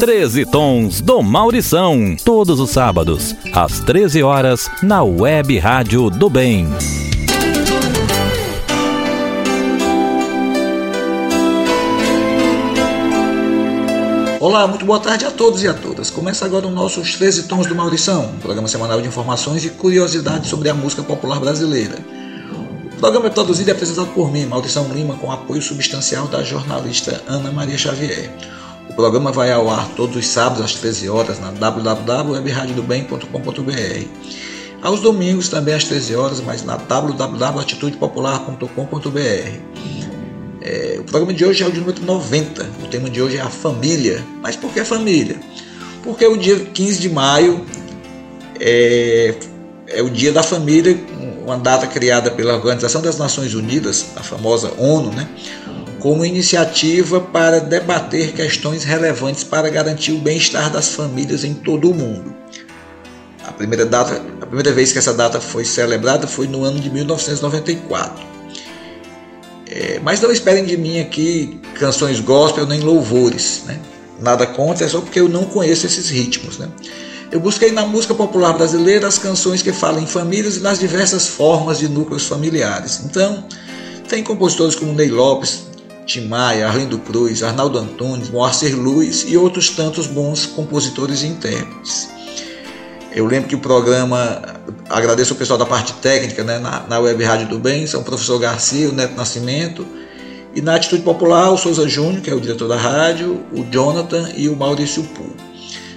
13 Tons do Maurição, todos os sábados, às 13 horas, na Web Rádio do Bem. Olá, muito boa tarde a todos e a todas. Começa agora o nosso 13 Tons do Maurição, um programa semanal de informações e curiosidades sobre a música popular brasileira. O programa é produzido e apresentado por mim, Maurição Lima, com apoio substancial da jornalista Ana Maria Xavier. O programa vai ao ar todos os sábados às 13 horas na www.webradiodobem.com.br. Aos domingos também às 13 horas, mas na www.atitudepopular.com.br. É, o programa de hoje é o de número 90. O tema de hoje é a família. Mas por que família? Porque o dia 15 de maio é, é o dia da família, uma data criada pela Organização das Nações Unidas, a famosa ONU, né? Como iniciativa para debater questões relevantes para garantir o bem-estar das famílias em todo o mundo. A primeira, data, a primeira vez que essa data foi celebrada foi no ano de 1994. É, mas não esperem de mim aqui canções gospel nem louvores. Né? Nada contra, é só porque eu não conheço esses ritmos. Né? Eu busquei na música popular brasileira as canções que falam em famílias e nas diversas formas de núcleos familiares. Então, tem compositores como Ney Lopes, Tim Maia, Arlindo Cruz, Arnaldo Antunes, Moacir Luiz e outros tantos bons compositores e intérpretes. Eu lembro que o programa, agradeço o pessoal da parte técnica né, na, na Web Rádio do Bem, são o professor Garcia, o Neto Nascimento, e na Atitude Popular, o Souza Júnior, que é o diretor da rádio, o Jonathan e o Maurício Poo.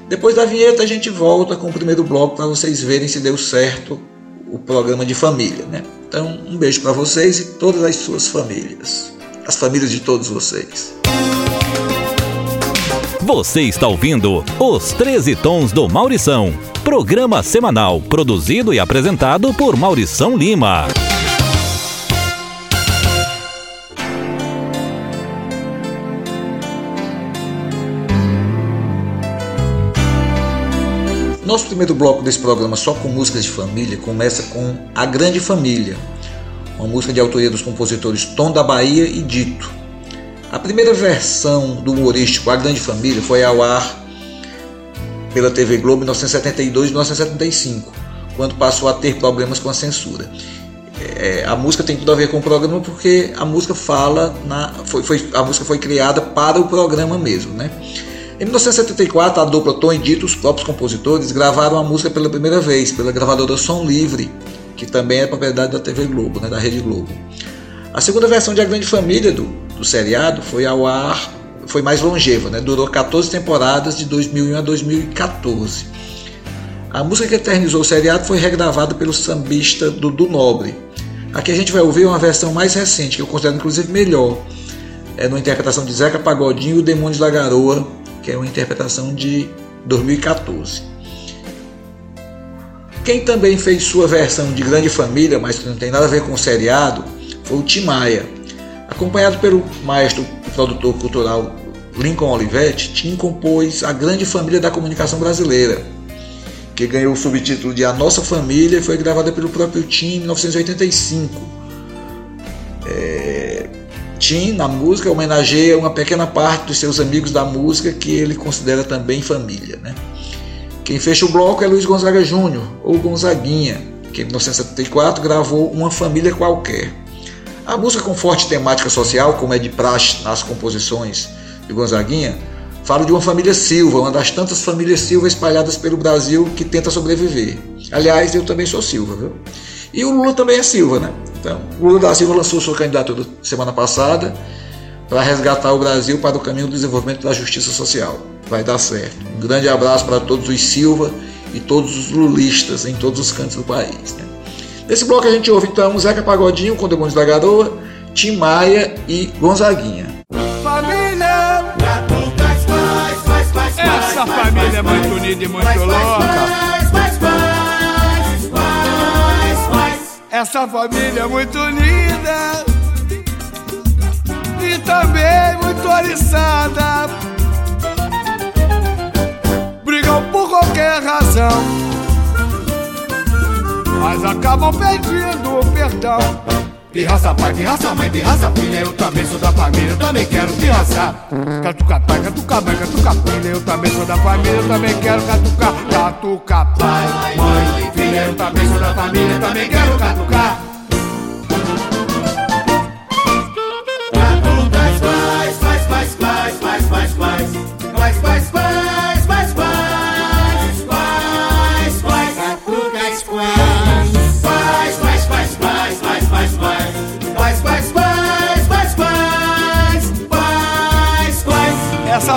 Depois da vinheta, a gente volta com o primeiro bloco para vocês verem se deu certo o programa de família. Né? Então, um beijo para vocês e todas as suas famílias as famílias de todos vocês. Você está ouvindo Os 13 Tons do Maurição, programa semanal produzido e apresentado por Maurição Lima. Nosso primeiro bloco desse programa, só com músicas de família, começa com A Grande Família, uma música de autoria dos compositores Tom da Bahia e Dito. A primeira versão do humorístico A Grande Família foi ao ar pela TV Globo em 1972 e 1975, quando passou a ter problemas com a censura. É, a música tem tudo a ver com o programa porque a música fala na, foi, foi, a música foi criada para o programa mesmo, né? Em 1974, a dupla Tom e Dito, os próprios compositores, gravaram a música pela primeira vez pela gravadora Som Livre, que também é propriedade da TV Globo, né, da Rede Globo. A segunda versão de A Grande Família do, do seriado foi ao ar, foi mais longeva, né, durou 14 temporadas de 2001 a 2014. A música que eternizou o seriado foi regravada pelo sambista Dudu Nobre. Aqui a gente vai ouvir uma versão mais recente, que eu considero inclusive melhor, é numa interpretação de Zeca Pagodinho e o Demônios da Garoa, que é uma interpretação de 2014. Quem também fez sua versão de Grande Família, mas que não tem nada a ver com o seriado, foi o Tim Maia. Acompanhado pelo maestro e produtor cultural Lincoln Olivetti, Tim compôs A Grande Família da Comunicação Brasileira, que ganhou o subtítulo de A Nossa Família e foi gravada pelo próprio Tim em 1985. É... Tim, na música, homenageia uma pequena parte dos seus amigos da música que ele considera também família. Né? Quem fecha o bloco é Luiz Gonzaga Júnior, ou Gonzaguinha, que em 1974 gravou Uma Família Qualquer. A música com forte temática social, como é de praxe nas composições de Gonzaguinha, fala de uma família Silva, uma das tantas famílias Silva espalhadas pelo Brasil que tenta sobreviver. Aliás, eu também sou Silva, viu? E o Lula também é Silva, né? Então, o Lula da Silva lançou sua candidatura semana passada para resgatar o Brasil para o caminho do desenvolvimento da justiça social vai dar certo. Um grande abraço para todos os Silva e todos os lulistas em todos os cantos do país. Né? Nesse bloco a gente ouve então Zeca Pagodinho com Demônios da Garoa, Tim Maia e Gonzaguinha. Família! Essa família é muito unida e muito louca. Essa família é muito unida e também muito oriçada brigam por qualquer razão, mas acabam pedindo perdão. Pirraça pai, pirraça mãe, pirraça filha, eu também sou da família, eu também quero pirraçar. Catuca pai, catuca mãe, catuca filha, eu também sou da família, eu também quero catucar. Catuca pai, mãe, filha, eu também sou da família, eu também quero catucar.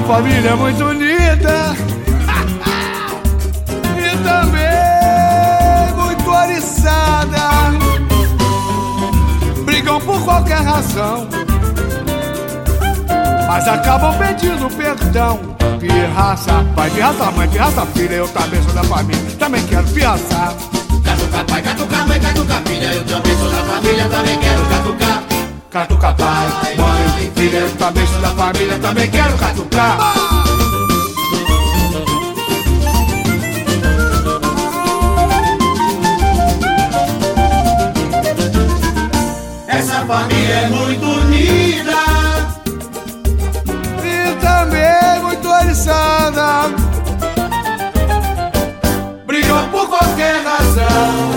Família é muito unida e também muito oriçada. Brigam por qualquer razão, mas acabam pedindo perdão. Pirraça pai, pirraça mãe, pirraça filha, eu também sou da família, também quero pirraçar. Catuca pai, catuca mãe, catuca filha, eu também sou da família, também quero catucar. Catuca pai, mãe, filha, também sou da família, também quero catucar. Essa família é muito unida E também muito oriçada. Brigam por qualquer razão.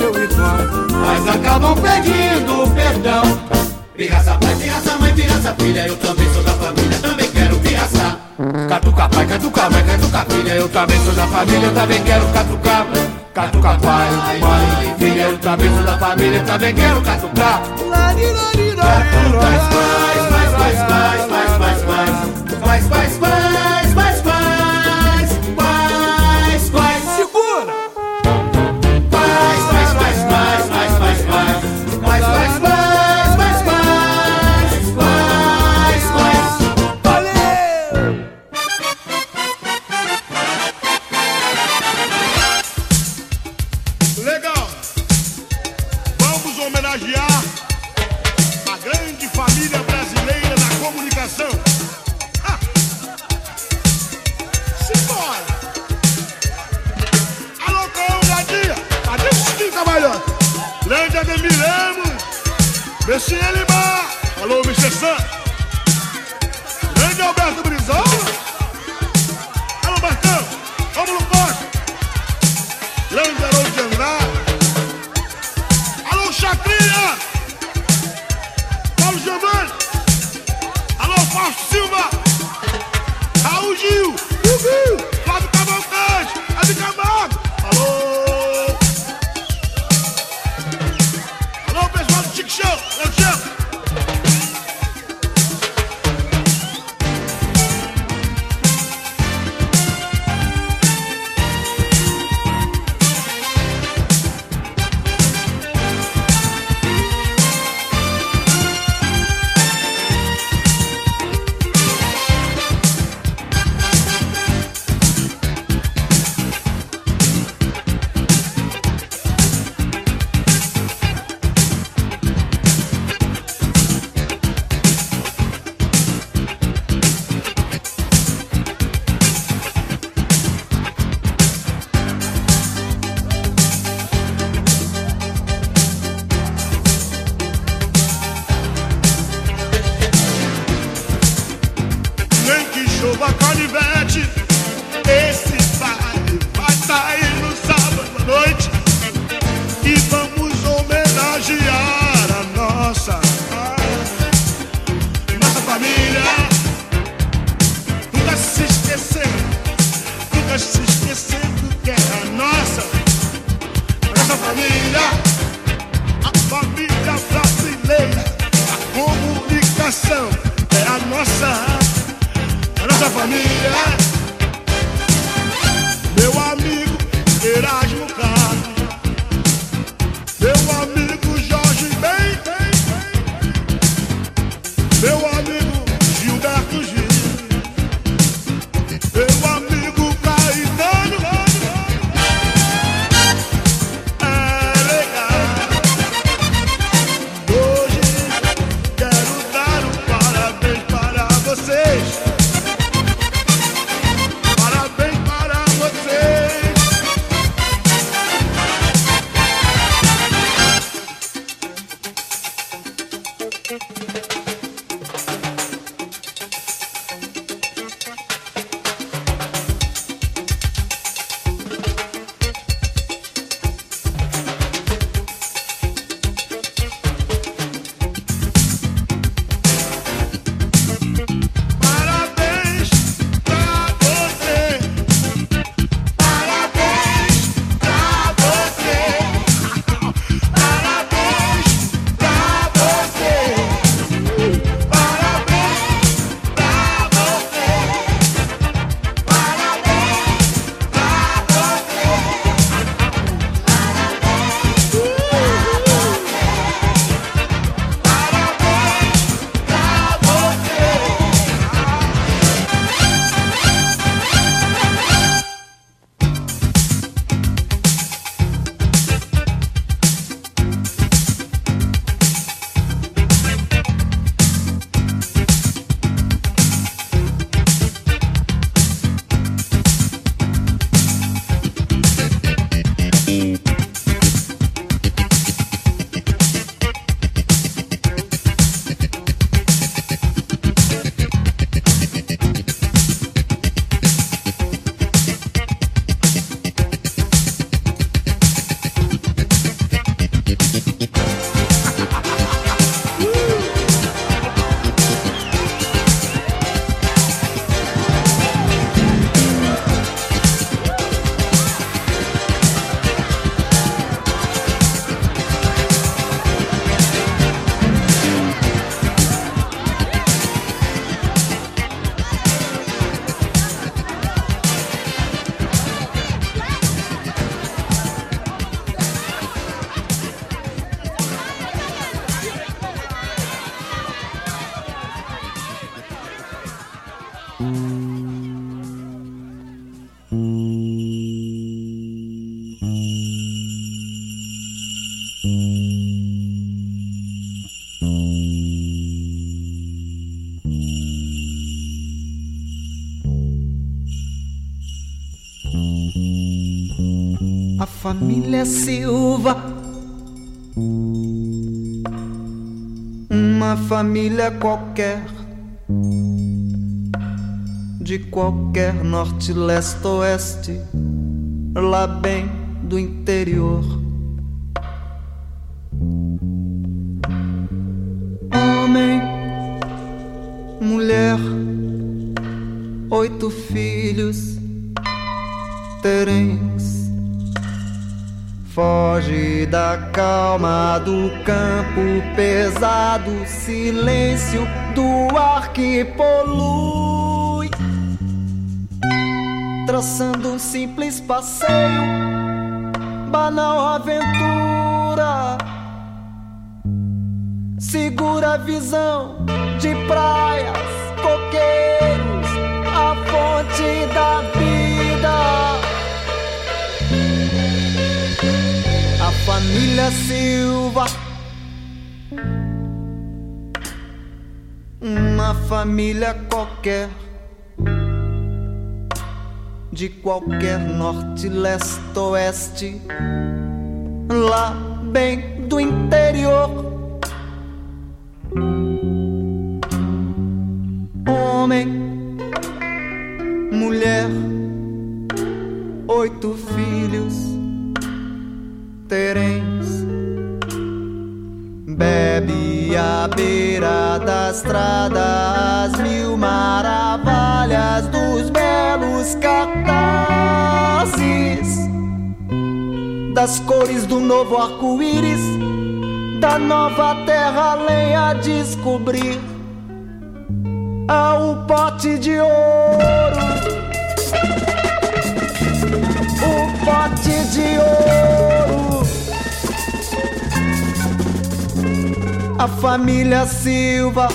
Meu mas acabam pedindo perdão. Pirraça pai, pirraça mãe, pirraça filha, eu também sou da família, também quero pirraçar. Catuca pai, catuca mãe, catuca filha, eu também sou da família, eu também quero catucar. Catuca pai, mãe, filha, eu também sou da família, eu também quero catucar. Lari, lari, lari, Faz, faz, família Silva. Uma família qualquer, de qualquer norte, leste, oeste, lá bem do interior. Calma do campo pesado, silêncio do ar que polui. Traçando um simples passeio, banal aventura. Segura a visão de praias, família Silva. Uma família qualquer, de qualquer norte, leste, oeste, lá bem do interior. Homem, mulher, oito filhos terens. Bebe à beira da estrada as mil maravilhas dos belos cartazes, das cores do novo arco-íris, da nova terra além a descobrir. Há um pote de ouro, o pote de ouro. A família Silva.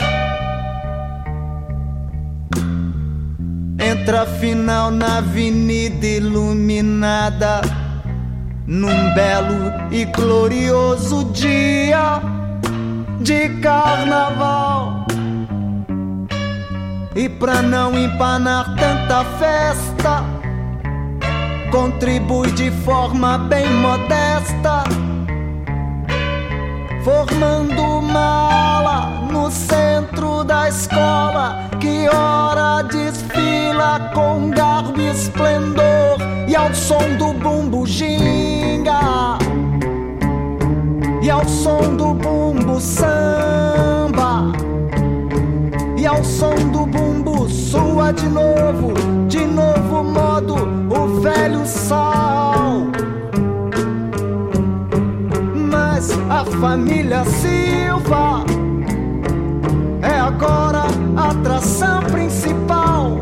Entra final na avenida iluminada, num belo e glorioso dia de carnaval. E pra não empanar tanta festa, contribui de forma bem modesta formando mala no centro da escola que ora desfila com garbo e esplendor e ao som do bumbo ginga. E ao som do bumbo samba. E ao som do bumbo sua de novo de novo modo o velho sal a família Silva é agora a atração principal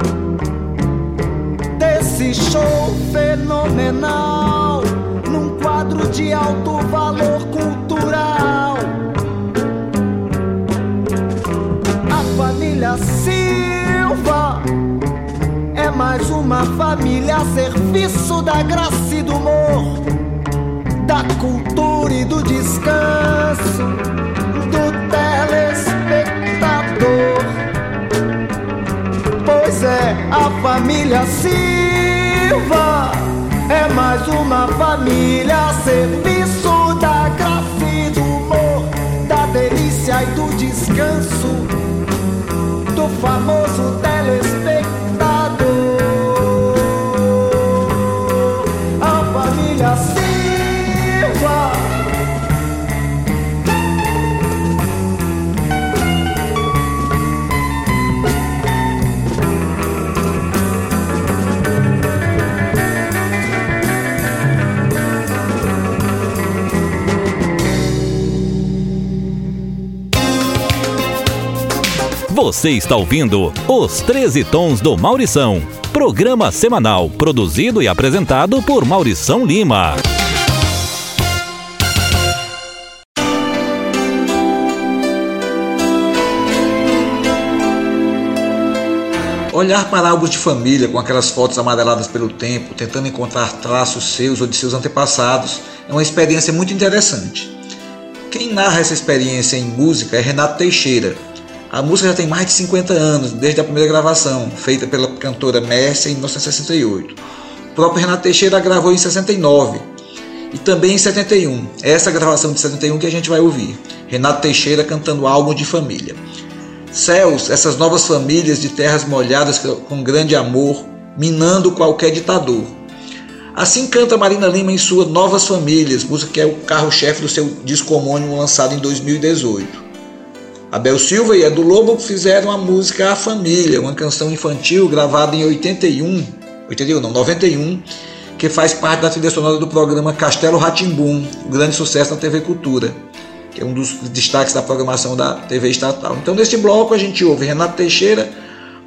desse show fenomenal num quadro de alto valor cultural. A família Silva é mais uma família a serviço da graça e do humor da cultura e do descanso do telespectador. Pois é, a família Silva é mais uma família a serviço da graça e do humor, da delícia e do descanso do famoso telespectador. Você está ouvindo Os 13 Tons do Maurição, programa semanal produzido e apresentado por Maurição Lima. Olhar para álbuns de família com aquelas fotos amareladas pelo tempo, tentando encontrar traços seus ou de seus antepassados, é uma experiência muito interessante. Quem narra essa experiência em música é Renato Teixeira. A música já tem mais de 50 anos, desde a primeira gravação, feita pela cantora Mércia em 1968. O próprio Renato Teixeira gravou em 69 e também em 71. É essa gravação de 71 que a gente vai ouvir. Renato Teixeira cantando álbum de família. Céus, essas novas famílias de terras molhadas com grande amor, minando qualquer ditador. Assim canta Marina Lima em sua Novas Famílias, música que é o carro-chefe do seu disco homônimo lançado em 2018. Abel Silva e Edu Lobo fizeram a música A Família, uma canção infantil gravada em 81, 81 não, 91, que faz parte da trilha sonora do programa Castelo Ratimbum, um grande sucesso na TV Cultura que é um dos destaques da programação da TV estatal. Então, neste bloco, a gente ouve Renato Teixeira,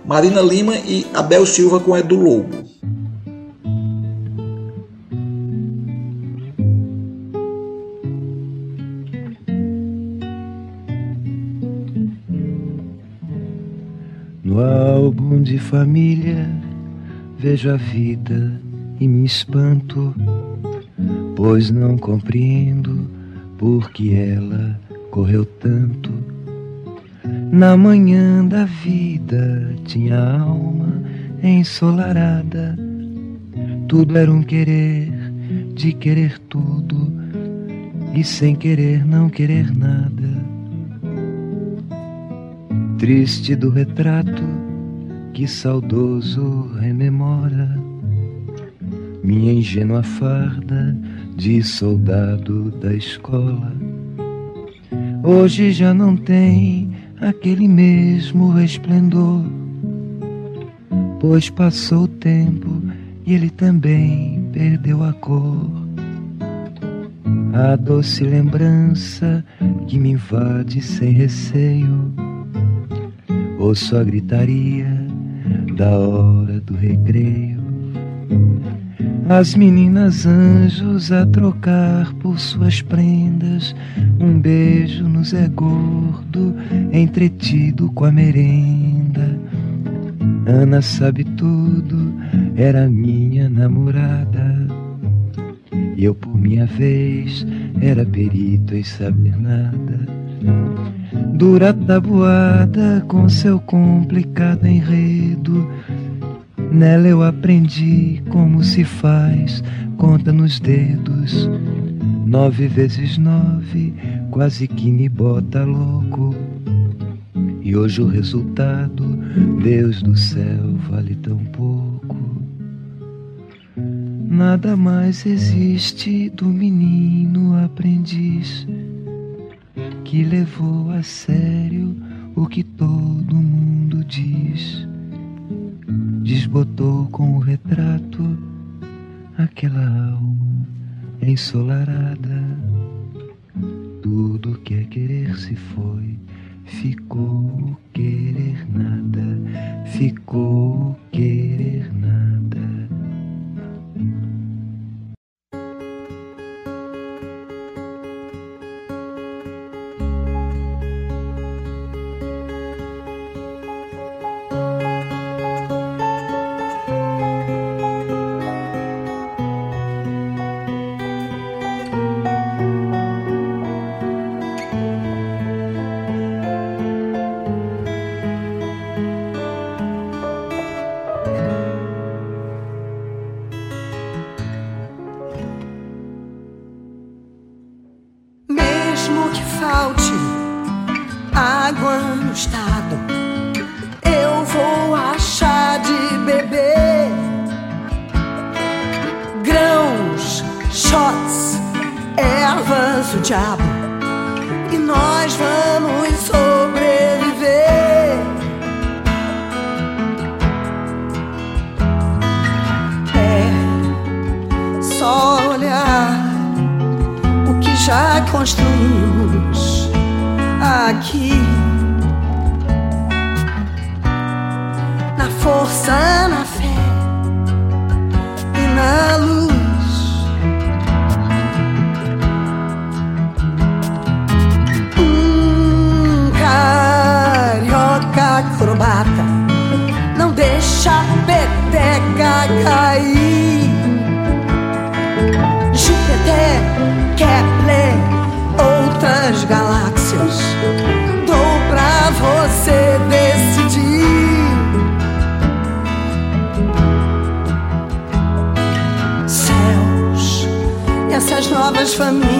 Marina Lima e Abel Silva com Edu Lobo. No álbum de família vejo a vida e me espanto, pois não compreendo porque ela correu tanto. Na manhã da vida tinha alma ensolarada. Tudo era um querer, de querer tudo, e sem querer não querer nada. Triste do retrato que saudoso rememora minha ingênua farda de soldado da escola. Hoje já não tem aquele mesmo resplendor, pois passou o tempo e ele também perdeu a cor. A doce lembrança que me invade sem receio, ouço a gritaria da hora do recreio as meninas anjos a trocar por suas prendas. Um beijo nos é gordo, entretido com a merenda. Ana sabe tudo, era minha namorada. E eu, por minha vez, era perito em saber nada. Dura tabuada com seu complicado enredo Nela eu aprendi como se faz conta nos dedos. Nove vezes nove, quase que me bota louco. E hoje o resultado, Deus do céu, vale tão pouco. Nada mais existe do menino aprendiz que levou a sério o que todo mundo diz desbotou com o retrato aquela alma ensolarada. Tudo que é querer se foi, ficou querer nada, ficou querer nada.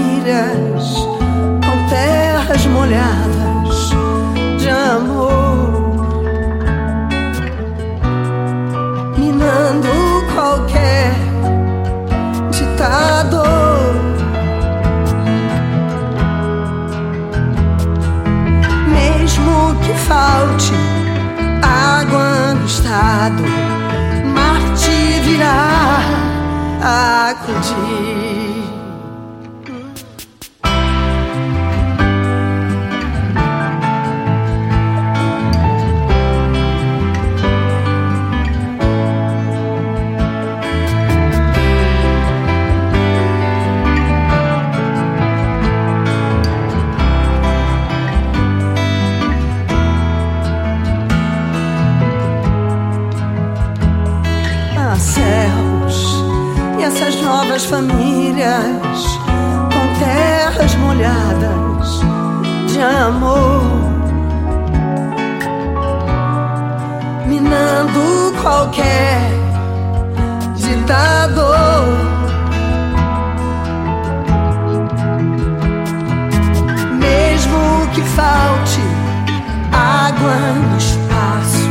Famílias com terras molhadas de amor, minando qualquer ditador. Mesmo que falte água no estado, Marte virá acudir. Novas famílias com terras molhadas de amor, minando qualquer ditador. Mesmo que falte água no espaço,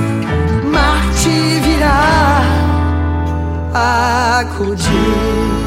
Marte virá acudir.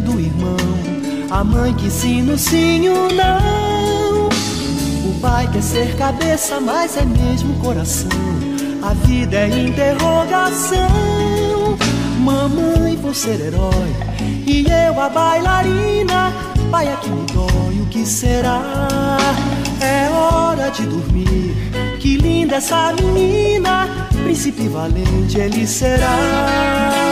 Do irmão. A mãe que sim o não. O pai quer ser cabeça, mas é mesmo coração. A vida é interrogação. Mamãe, vou ser herói. E eu a bailarina. Pai, aqui me dói, o que será? É hora de dormir. Que linda essa menina. Príncipe valente ele será.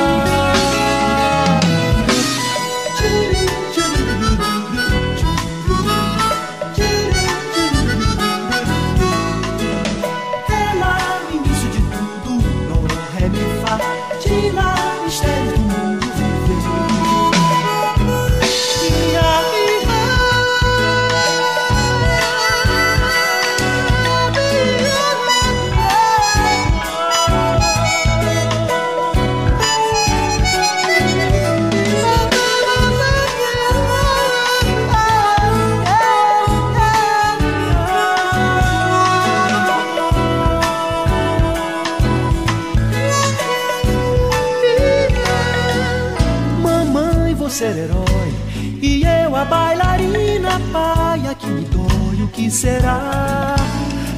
Ser herói. E eu a bailarina Pai, aqui me dói, o que será?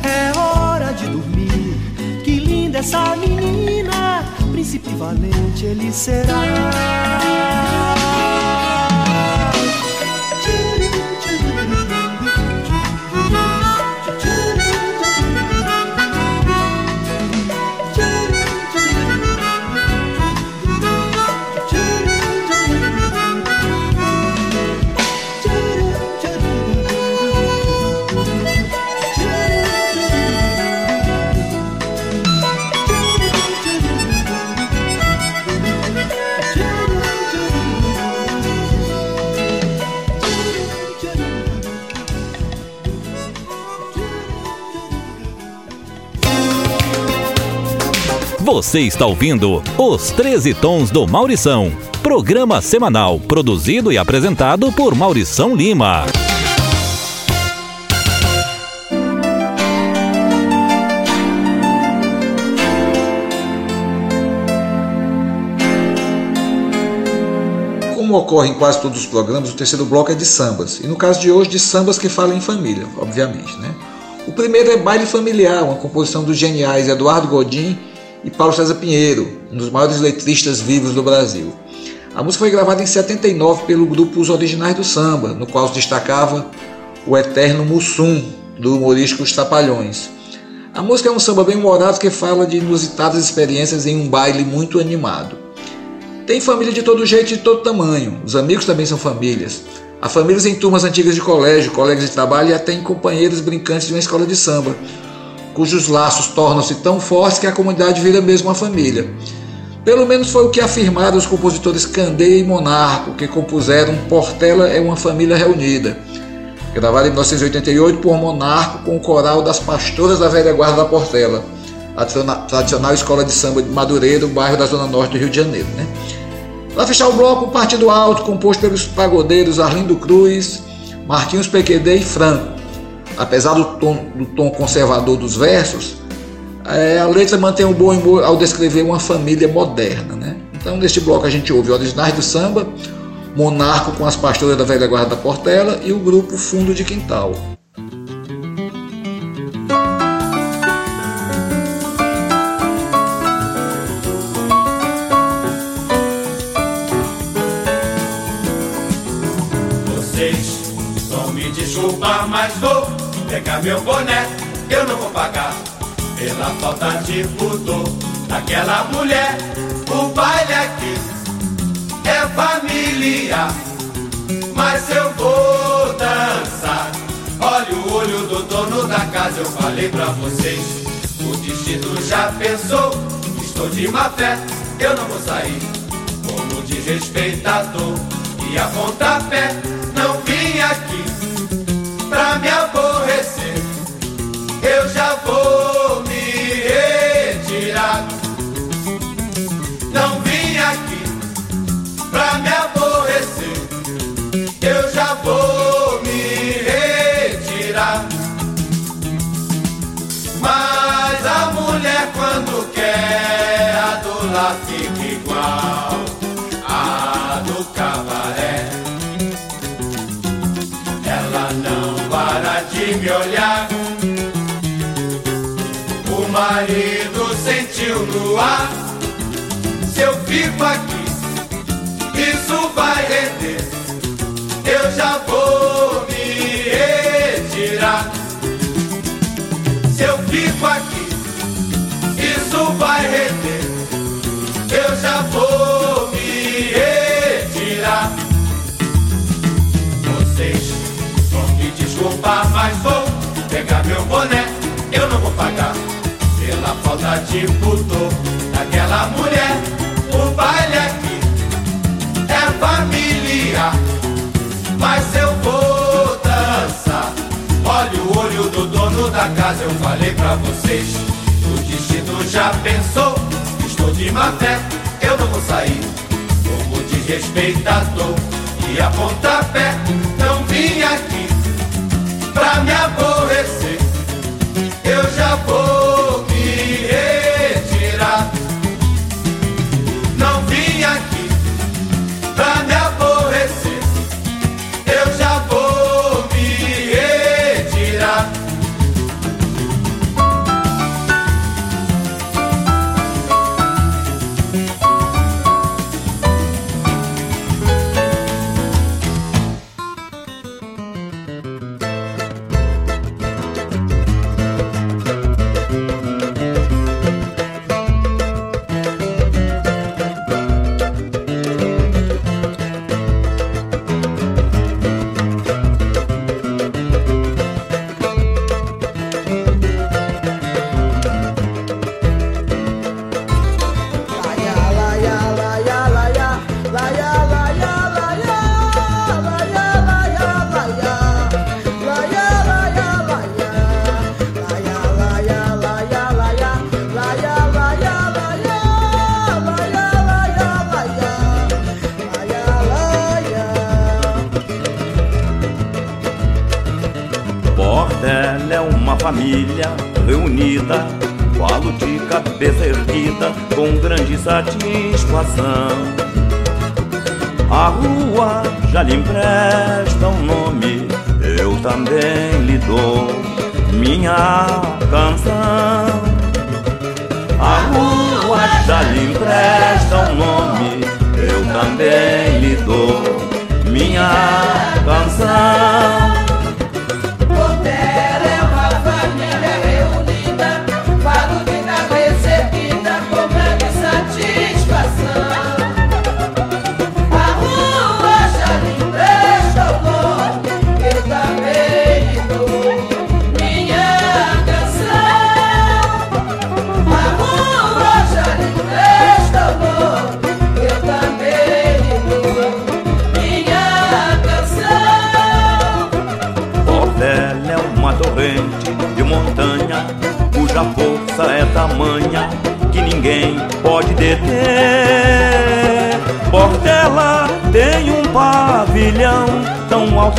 É hora de dormir. Que linda essa menina. Príncipe valente ele será Você está ouvindo Os 13 Tons do Maurição. Programa semanal produzido e apresentado por Maurição Lima. Como ocorre em quase todos os programas, o terceiro bloco é de sambas. E no caso de hoje, de sambas que falam em família, obviamente. Né? O primeiro é Baile Familiar, uma composição dos geniais Eduardo Godin e Paulo César Pinheiro, um dos maiores letristas vivos do Brasil. A música foi gravada em 79 pelo grupo Os Originais do Samba, no qual se destacava o eterno Mussum, do humorístico Os Trapalhões. A música é um samba bem humorado que fala de inusitadas experiências em um baile muito animado. Tem família de todo jeito e de todo tamanho, os amigos também são famílias. Há famílias em turmas antigas de colégio, colegas de trabalho e até em companheiros brincantes de uma escola de samba, cujos laços tornam-se tão fortes que a comunidade vira mesmo uma família. Pelo menos foi o que afirmaram os compositores Candeia e Monarco, que compuseram Portela é uma família reunida, gravada em 1988 por Monarco com o coral das Pastoras da Velha Guarda da Portela, a tradicional escola de samba de Madureira, bairro da Zona Norte do Rio de Janeiro. Né? Para fechar o bloco, o Partido Alto, composto pelos pagodeiros Arlindo Cruz, Marquinhos Pequedê e Franco. Apesar do tom, do tom conservador dos versos, é, a letra mantém um bom humor ao descrever uma família moderna. Né? Então, neste bloco, a gente ouve Originais do Samba, Monarco com as pastoras da velha guarda da Portela e o grupo Fundo de Quintal. Vocês vão me desculpar, mas vou pegar meu boné, eu não vou pagar pela falta de pudor daquela mulher. O baile aqui é familiar, mas eu vou dançar. Olha o olho do dono da casa, eu falei pra vocês. O destino já pensou, estou de má fé, eu não vou sair. Como desrespeitador e a pontapé, não vim aqui pra me aborrecer. Se eu fico aqui, isso vai render. Eu já vou me retirar. Se eu fico aqui, isso vai render. Eu já vou me retirar. Vocês vão me desculpar, mas vou pegar meu boné. Eu não vou pagar pela falta de pudor daquela mulher. O baile aqui é familiar, mas eu vou dançar. Olha o olho do dono da casa, eu falei pra vocês. O destino já pensou, estou de má fé, eu não vou sair. Como desrespeitador e a pontapé, não vim aqui pra me aborrecer. Eu já vou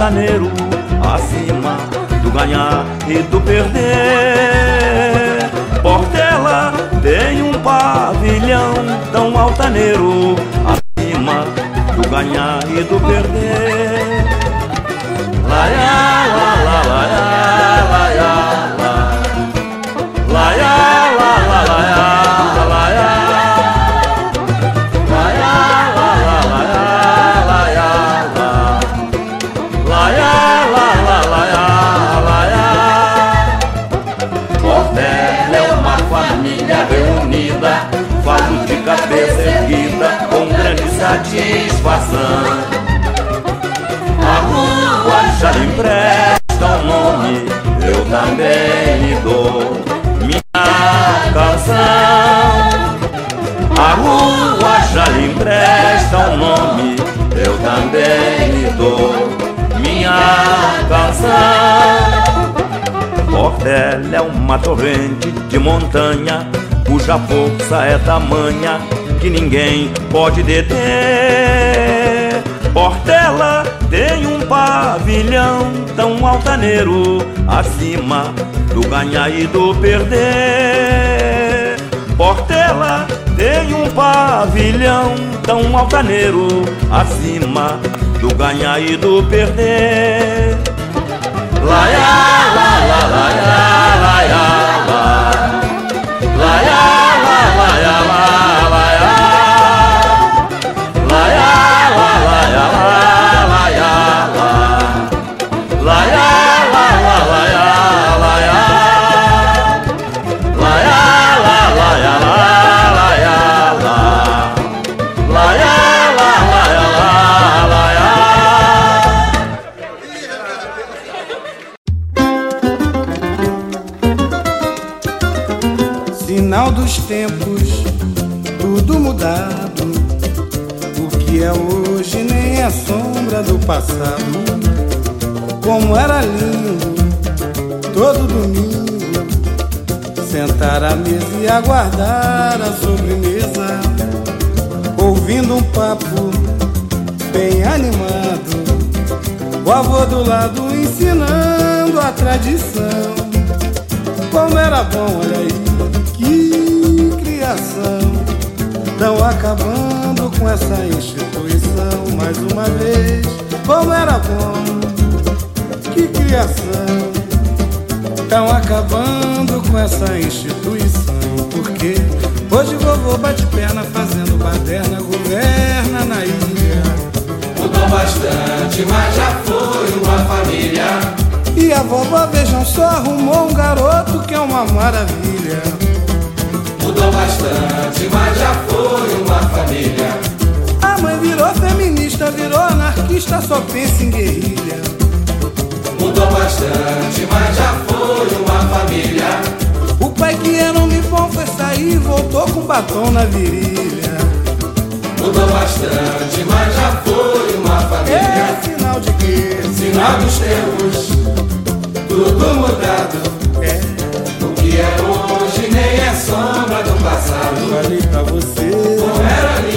tão altaneiro acima do ganhar e do perder. Portela tem um pavilhão tão altaneiro acima do ganhar e do perder. Lhe dou minha canção. A rua já lhe empresta um nome, eu também lhe dou minha canção. Portela é uma torrente de montanha cuja força é tamanha que ninguém pode deter. Portela tem um pavilhão altaneiro acima do ganhar e do perder. Portela tem um pavilhão tão altaneiro acima do ganhar e do perder. Lá, lá, lá, lá, lá, sombra do passado. Como era lindo, todo domingo, sentar à mesa e aguardar a sobremesa, ouvindo um papo bem animado. O avô do lado ensinando a tradição. Como era bom, olha aí, que criação. Estão acabando com essa instituição mais uma vez. Como era bom, que criação. Estão acabando com essa instituição. Porque hoje vovô bate perna fazendo baderna, governa na ilha. Mudou bastante, mas já foi uma família. E a vovó, vejam só, arrumou um garoto que é uma maravilha. Mudou bastante, mas já foi uma família. Mãe virou feminista, virou anarquista, só pensa em guerrilha. Mudou bastante, mas já foi uma família. O pai que era um bom foi sair e voltou com batom na virilha. Mudou bastante, mas já foi uma família. É sinal de quê? Sinal dos tempos, tudo mudado. É que é hoje nem é sombra do passado. Falei pra você como era lindo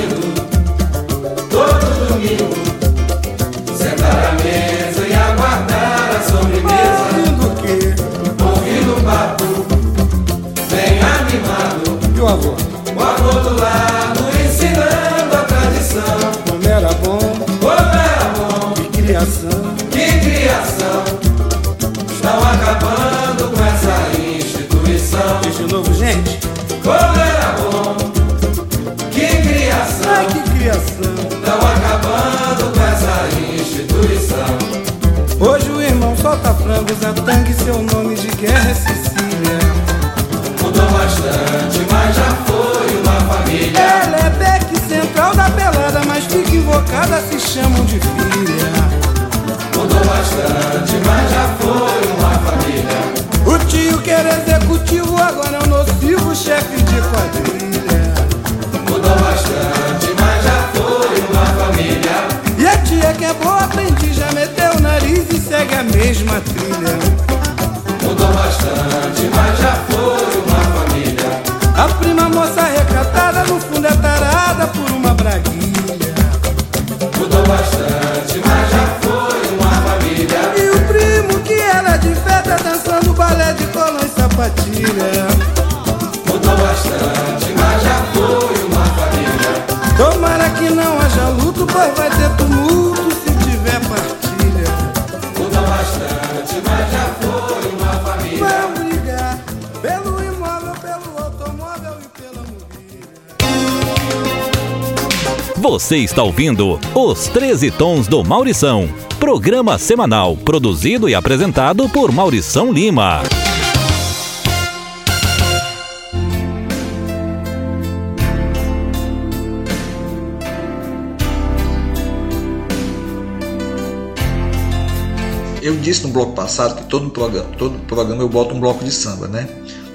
sentar à mesa e aguardar a sobremesa. Ouvindo o quê? Ouvindo o papo bem animado. E o avô? O avô do lado ensinando a tradição. Como era bom, como era bom. Que criação, que criação. Estão acabando com essa Diz de novo, gente. Como era bom, que criação. Ai, que criação. Frangos a tangue, seu nome de guerra é Sicília. Mudou bastante, mas já foi uma família. Ela é beck central da pelada, mas fica invocada, se chamam de filha. Mudou bastante, mas já foi uma família. O tio que era executivo agora é um nocivo chefe de quadrilha. Mesma trilha. Mudou bastante, mas já foi uma família. A prima moça recatada no fundo é tarada por uma braguilha. Mudou bastante, mas já foi uma família. E o primo que era de festa dançando balé de colã e sapatilha. Mudou bastante, mas já foi uma família. Tomara que não haja luto, pois vai ter tumulto Você está ouvindo Os 13 Tons do Maurição. Programa semanal produzido e apresentado por Maurição Lima. Eu disse no bloco passado que todo programa, todo programa eu boto um bloco de samba, né?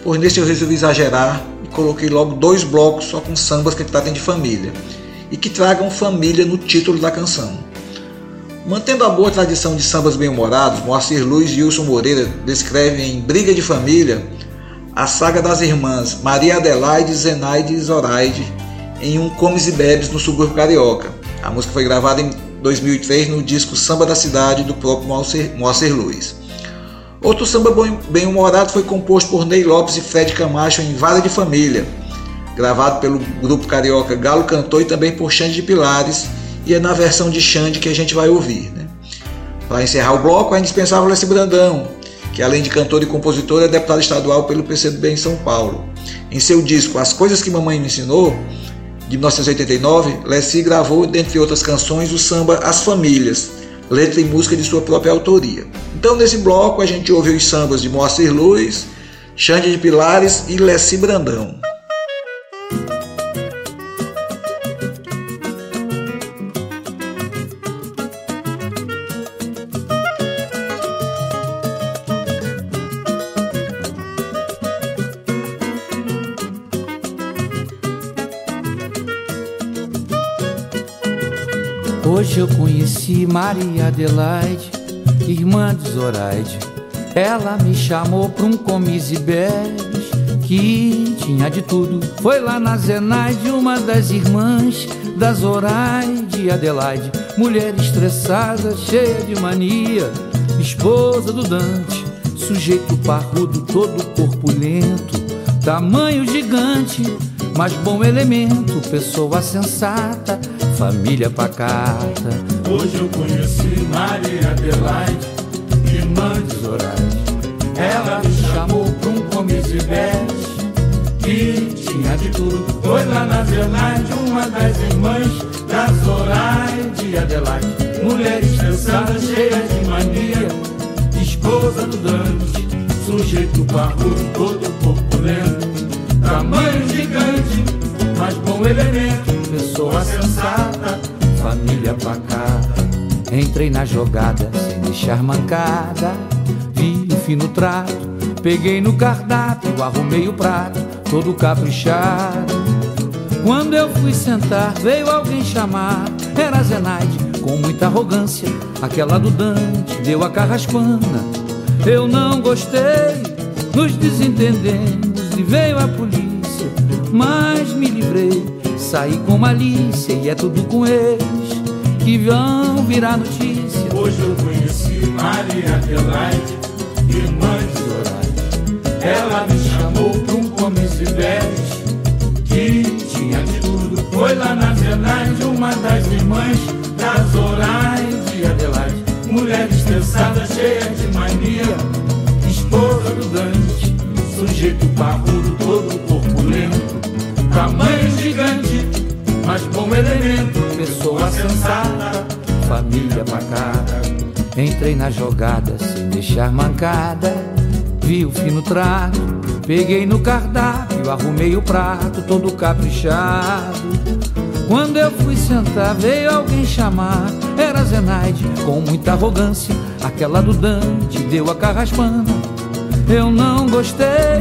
Pois nesse eu resolvi exagerar e coloquei logo dois blocos só com sambas que tratem de família e que tragam família no título da canção. Mantendo a boa tradição de sambas bem-humorados, Moacir Luiz e Wilson Moreira descrevem em Briga de Família a saga das irmãs Maria Adelaide, Zenaide e Zoraide em um Comes e Bebes no subúrbio carioca. A música foi gravada em 2003 no disco Samba da Cidade do próprio Moacir, Moacir Luiz. Outro samba bem-humorado foi composto por Ney Lopes e Fred Camacho em Vara de Família, gravado pelo grupo carioca Galo Cantor e também por Xande de Pilares, e é na versão de Xande que a gente vai ouvir. Né? Para encerrar o bloco, é indispensável Leslie Brandão, que além de cantor e compositor é deputado estadual pelo PCdoB em São Paulo. Em seu disco As Coisas que Mamãe Me Ensinou, de 1989, Leslie gravou, dentre outras canções, o samba As Famílias, letra e música de sua própria autoria. Então, nesse bloco, a gente ouve os sambas de Moacir Luiz, Xande de Pilares e Leslie Brandão. Hoje eu conheci Maria Adelaide, irmã de Zoraide. Ela me chamou pra um comis e bebes que tinha de tudo. Foi lá na Zenaide, uma das irmãs da Zoraide Adelaide. Mulher estressada, cheia de mania, esposa do Dante. Sujeito parrudo, todo corpulento, tamanho gigante, mas bom elemento, pessoa sensata, família pacata. Hoje eu conheci Maria Adelaide, irmã de Zoraide. Ela me chamou pra um comis e que tinha de tudo. Foi lá na Zelaide, uma das irmãs da Zoraide Adelaide. Mulher estressada, cheia de mania, esposa do Dante. Sujeito barbudo, todo corpulento, Entrei na jogada sem deixar mancada. Vi o fino trato, peguei no cardápio, arrumei o prato, todo caprichado. Quando eu fui sentar, veio alguém chamar. Era Zenaide, com muita arrogância. Aquela do Dante deu a carraspana. Eu não gostei, nos desentendemos e veio a polícia. Mas me livrei, saí com malícia e é tudo com eles que vão virar notícia. Hoje eu conheci Maria Adelaide, irmã de Zoraide. Ela me chamou pra um comis e bebes que tinha de tudo. Foi lá na Zenaide, uma das irmãs da Zoraide Adelaide. Mulher estressada, cheia de mania, esposa do Dante. Sujeito parrudo, todo corpulento, tamanho gigante, mas bom elemento, pessoa sensata, família pacata. Entrei na jogada sem deixar mancada. Vi o fino trato, peguei no cardápio, arrumei o prato todo caprichado. Quando eu fui sentar, veio alguém chamar. Era Zenaide, com muita arrogância. Aquela do Dante deu a carraspana. Eu não gostei,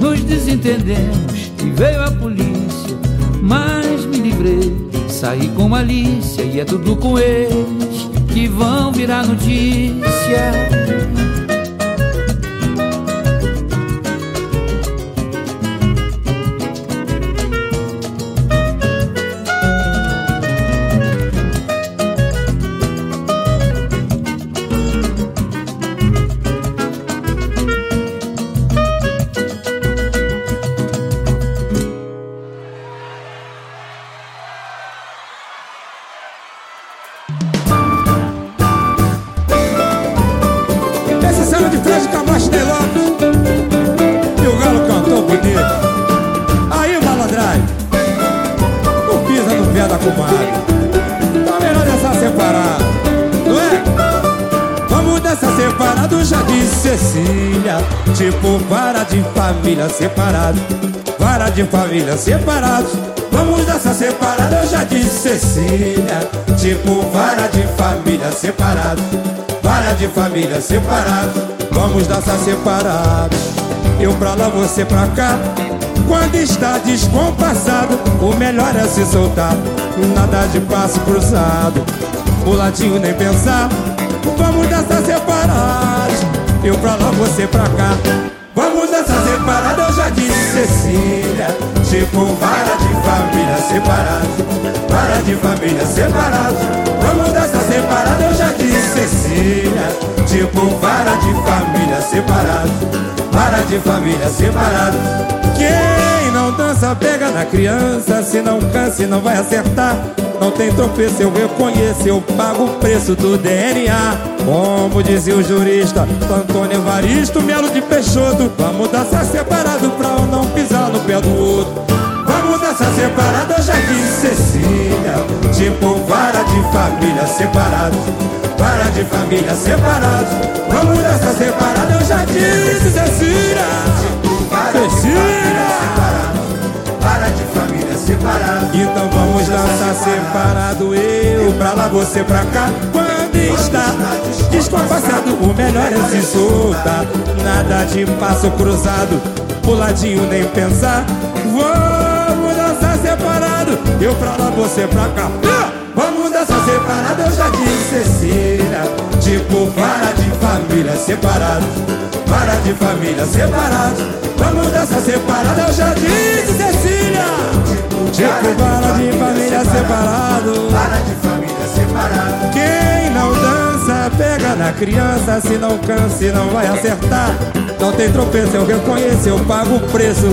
nos desentendemos e veio a polícia. Mas me livrei, saí com malícia e é tudo com eles que vão virar notícia. Família separados. Vamos dançar separado, eu já disse Cecília. Tipo vara de família separado, vara de família separado. Vamos dançar separados. Eu pra lá, você pra cá. Quando está descompassado, o melhor é se soltar. Nada de passo cruzado, o ladinho nem pensar. Vamos dançar separados. Eu pra lá, você pra cá. Vamos dançar separado, eu já disse Cecília. Tipo vara de família separado. Vara de família separado. Vamos dançar separado, eu já disse Cecília. Tipo vara de família separado. Vara de família separado. Quem não dança pega na criança. Se não cansa não vai acertar não tem tropeço, eu reconheço, eu pago o preço do DNA. Como dizia o jurista Antônio Evaristo Melo de Peixoto, vamos dançar separado pra eu não pisar no pé do outro. Vamos dançar separado, eu já disse Cecília. Tipo vara de família separado, vara de família separado. Vamos dançar separado, eu já disse Cecília. Tipo Cecília. Família separado. Então vamos dançar separado, eu pra lá, você pra cá. Quando está descompassado, o melhor é se soltar. Nada de passo cruzado, puladinho nem pensar. Vamos dançar separado, eu pra lá, você pra cá. Vamos dançar separado, eu já disse Cecília. Tipo, para de família separado, para de família separado. Vamos dançar separado, eu já disse Cecília. Tipo, para de família separado, para de família separado. Quem não dança, pega na criança. Se não cansa, não vai acertar. Não tem tropeço, eu reconheço, eu pago o preço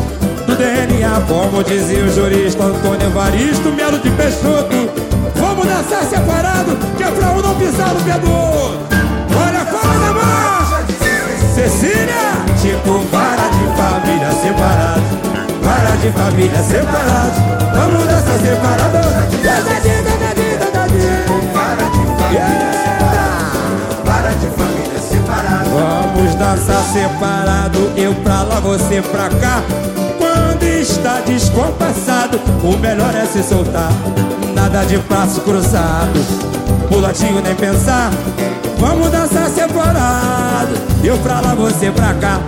do DNA. Como dizia o jurista Antônio Evaristo, Melo de Peixoto. Vamos dançar separado, que é pra um não pisar no pé do outro. Olha a palma da mão! Cecília! Tipo, para de família separado, para de família separado. Vamos dançar separado. Essa dica da vida da vida. Para de família separado, para de família separado. Vamos dançar separado, eu pra lá, você pra cá. Quando está descompassado, o melhor é se soltar. Nada de passo cruzado, puladinho nem pensar. Vamos dançar separado, eu pra lá, você pra cá.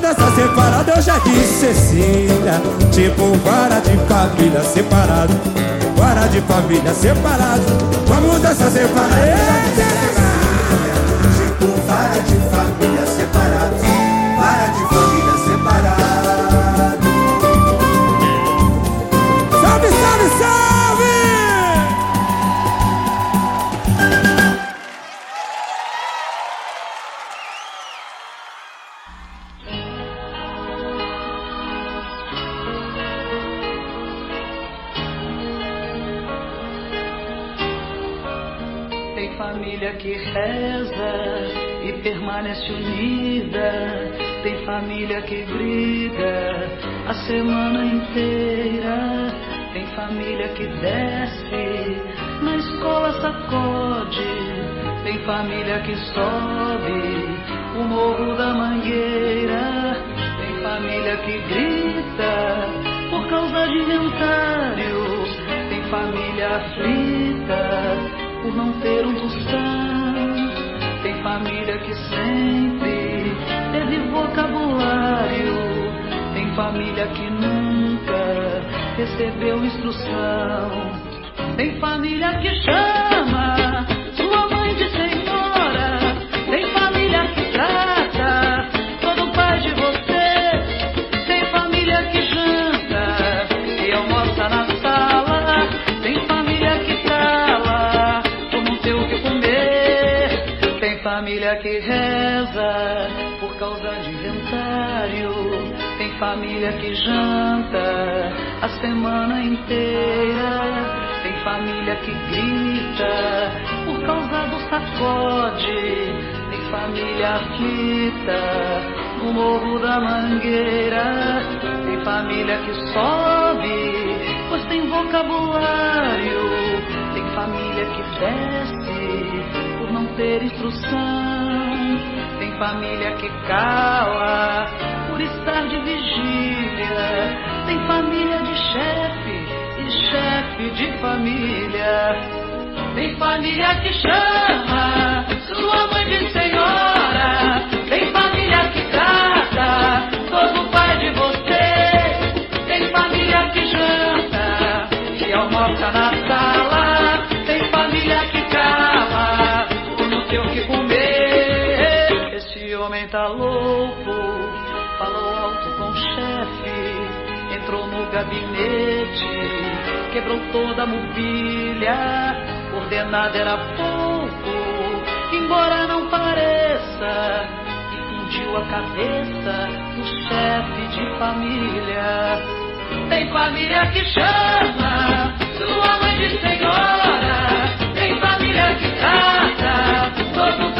Vamos dançar separado, eu já disse Cecília. Tipo vara de família separado, vara de família separado. Vamos dançar separado. Tipo vara de família separado, família que briga a semana inteira. Tem família que desce, na escola sacode. Tem família que sobe o morro da mangueira, tem família que grita por causa de inventário, tem família aflita por não ter um tostão, tem família que sempre família que nunca recebeu instrução. Tem família que chama sua mãe de senhora. Tem família que trata todo pai de você. Tem família que janta e almoça na sala. Tem família que cala por não ter o que comer. Tem família que reza por causa de inventário. Tem família que janta a semana inteira família que grita por causa do sacode. Tem família aflita no morro da mangueira. Tem família que sobe, pois tem vocabulário. Tem família que desce por não ter instrução. Tem família que cala por estar de vigília. Tem família de chefe chefe de família. Tem família que chama sua mãe de quebrou toda a mobília, ordenada era pouco, embora não pareça, e fundiu a cabeça do chefe de família. Tem família que chama sua mãe de senhora, tem família que trata todo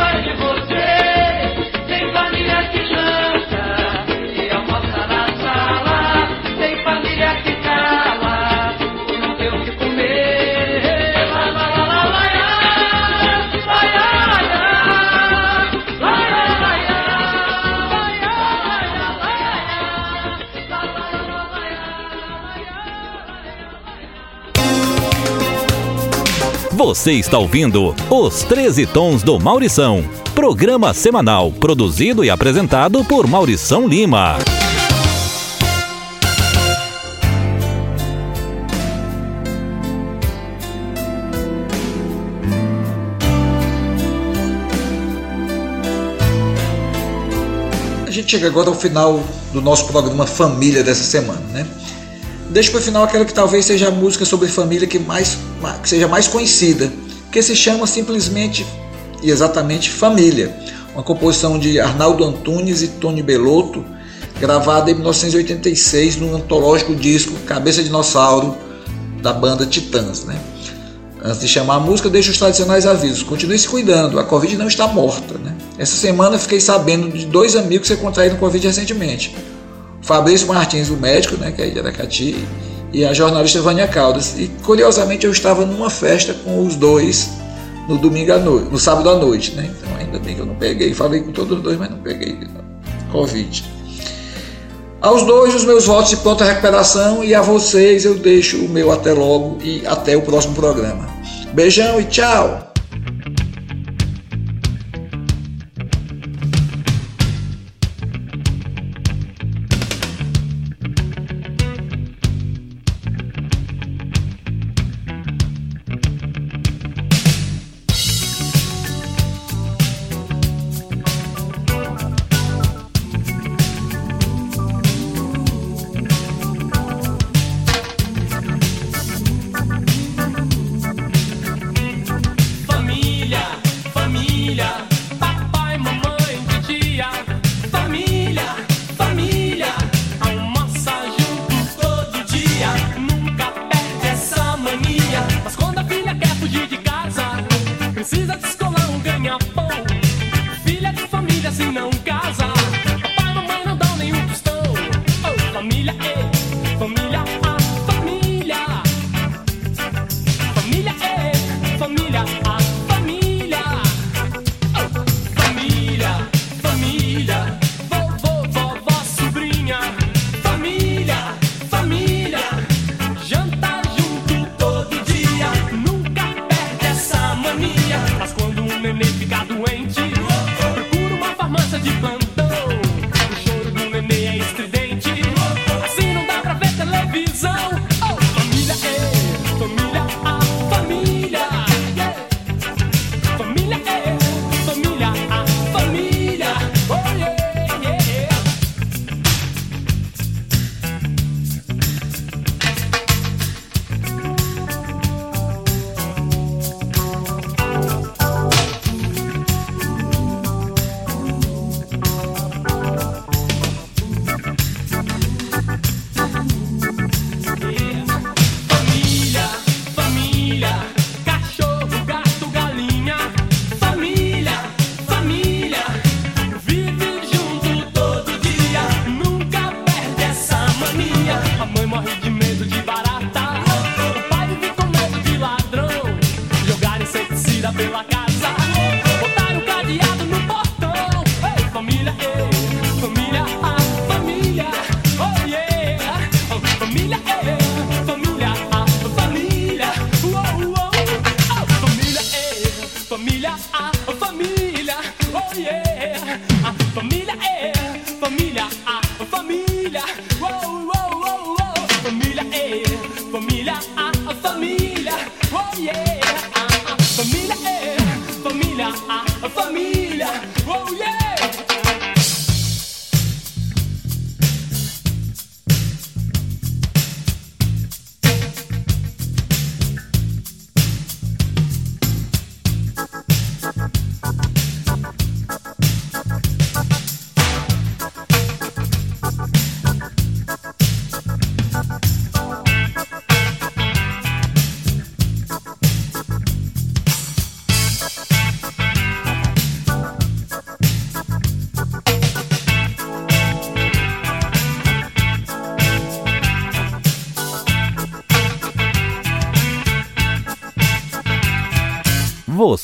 Você está ouvindo Os 13 Tons do Maurição. Programa semanal produzido e apresentado por Maurição Lima. A gente chega agora ao final do nosso programa Família dessa semana, né? Deixo para o final aquela que talvez seja a música sobre família que, mais, que seja mais conhecida, que se chama simplesmente e exatamente Família, uma composição de Arnaldo Antunes e Tony Belotto, gravada em 1986 no antológico disco Cabeça de Dinossauro da banda Titãs, né? Antes de chamar a música, deixo os tradicionais avisos. Continue se cuidando, a Covid não está morta. Né? Essa semana fiquei sabendo de dois amigos que contraíram Covid recentemente. Fabrício Martins, o médico, né, que é de Aracati, e a jornalista Vânia Caldas. E curiosamente eu estava numa festa com os dois no domingo à noite, no sábado à noite. Né? Então ainda bem que eu não peguei. Falei com todos os dois, mas não peguei Covid. Aos dois, os meus votos de pronta recuperação e a vocês eu deixo o meu até logo e até o próximo programa. Beijão e tchau!